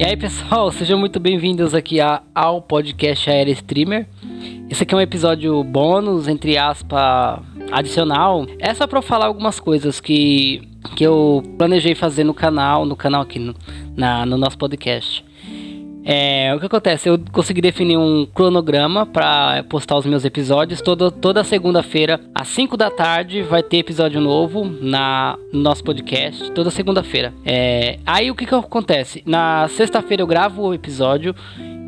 E aí pessoal, sejam muito bem-vindos aqui a, ao podcast Aero Streamer. Esse aqui é um episódio bônus, entre aspas, adicional. É só para falar algumas coisas que, que eu planejei fazer no canal, no canal aqui, no, na, no nosso podcast. É, o que acontece? Eu consegui definir um cronograma para postar os meus episódios. Toda, toda segunda-feira, às 5 da tarde, vai ter episódio novo na, no nosso podcast. Toda segunda-feira. É, aí o que, que acontece? Na sexta-feira eu gravo o episódio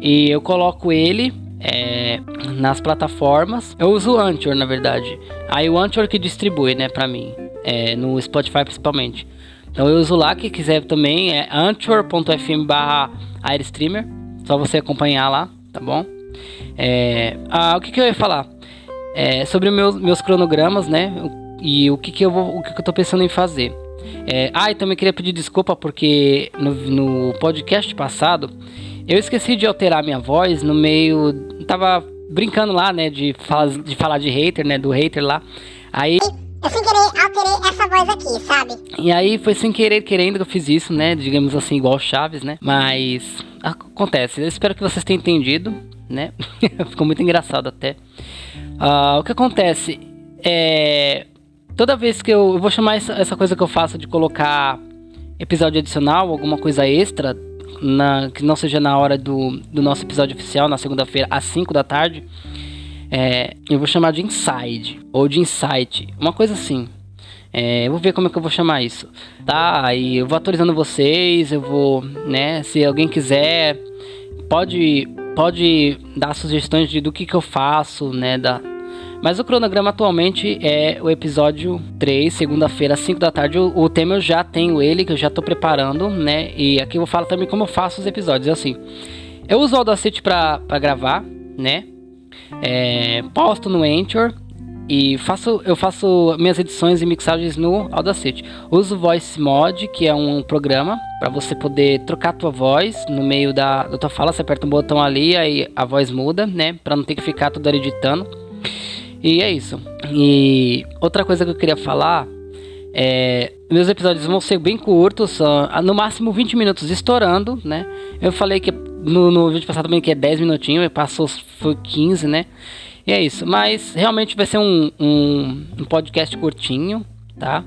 e eu coloco ele é, nas plataformas. Eu uso o Anchor, na verdade. Aí o Anchor que distribui, né, pra mim. É, no Spotify principalmente. Então eu uso lá, quem quiser também é anchor.fm barra Airstreamer. Só você acompanhar lá, tá bom? É, ah, o que, que eu ia falar? É, sobre meus, meus cronogramas, né? E o que, que eu vou, o que, que eu tô pensando em fazer. É, ah, e também queria pedir desculpa porque no, no podcast passado eu esqueci de alterar minha voz no meio. Tava brincando lá, né? De, de falar de hater, né? Do hater lá. Aí. Eu sem querer voz aqui, sabe? E aí foi sem querer querendo que eu fiz isso, né? Digamos assim, igual Chaves, né? Mas acontece. Eu espero que vocês tenham entendido, né? Ficou muito engraçado até. Uh, o que acontece é. Toda vez que eu, eu vou chamar essa, essa coisa que eu faço de colocar episódio adicional, alguma coisa extra, na, que não seja na hora do, do nosso episódio oficial, na segunda-feira, às 5 da tarde, é, eu vou chamar de Inside ou de Insight, uma coisa assim. É, vou ver como é que eu vou chamar isso. Tá, aí eu vou atualizando vocês, eu vou, né, se alguém quiser, pode pode dar sugestões de do que que eu faço, né, da mas o cronograma atualmente é o episódio 3, segunda-feira, às 5 da tarde. O, o, tema eu já tenho ele, que eu já tô preparando, né? E aqui eu vou falar também como eu faço os episódios. Assim, eu uso o Audacity pra, pra gravar, né? É, posto no Anchor e faço, eu faço minhas edições e mixagens no Audacity. Uso Voice Mod, que é um programa para você poder trocar a tua voz no meio da, da tua fala. Você aperta um botão ali, aí a voz muda, né? Para não ter que ficar toda editando. E é isso. E outra coisa que eu queria falar é, meus episódios vão ser bem curtos, no máximo 20 minutos estourando, né? Eu falei que no, no vídeo passado também que é 10 minutinhos, passou foi 15, né? E é isso. Mas realmente vai ser um, um, um podcast curtinho, tá?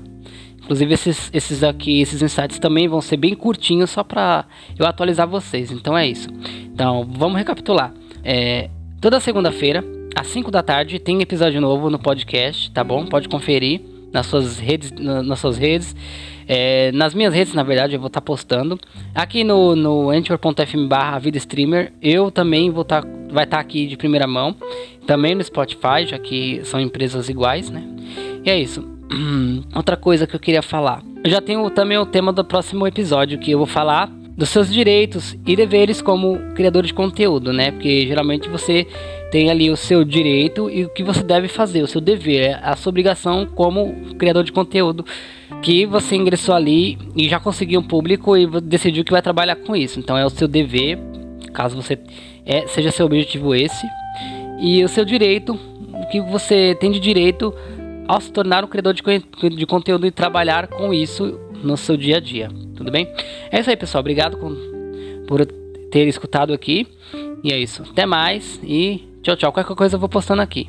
Inclusive esses, esses aqui, esses insights também vão ser bem curtinhos só para eu atualizar vocês. Então é isso. Então vamos recapitular. É, toda segunda-feira às 5 da tarde tem episódio novo no podcast, tá bom? Pode conferir nas suas redes, nas suas redes. É, nas minhas redes, na verdade, eu vou estar tá postando. Aqui no, no anchor.fm barra vida streamer, eu também vou estar, tá, vai estar tá aqui de primeira mão. Também no Spotify, já que são empresas iguais, né? E é isso. Outra coisa que eu queria falar. Eu já tenho também o tema do próximo episódio, que eu vou falar dos seus direitos e deveres como criador de conteúdo, né? Porque geralmente você tem ali o seu direito e o que você deve fazer, o seu dever, é a sua obrigação como criador de conteúdo que você ingressou ali e já conseguiu um público e decidiu que vai trabalhar com isso. Então é o seu dever, caso você é, seja seu objetivo esse, e o seu direito, o que você tem de direito ao se tornar um criador de, de conteúdo e trabalhar com isso no seu dia a dia. Tudo bem? É isso aí, pessoal. Obrigado por ter escutado aqui. E é isso. Até mais e tchau, tchau. Qualquer coisa eu vou postando aqui.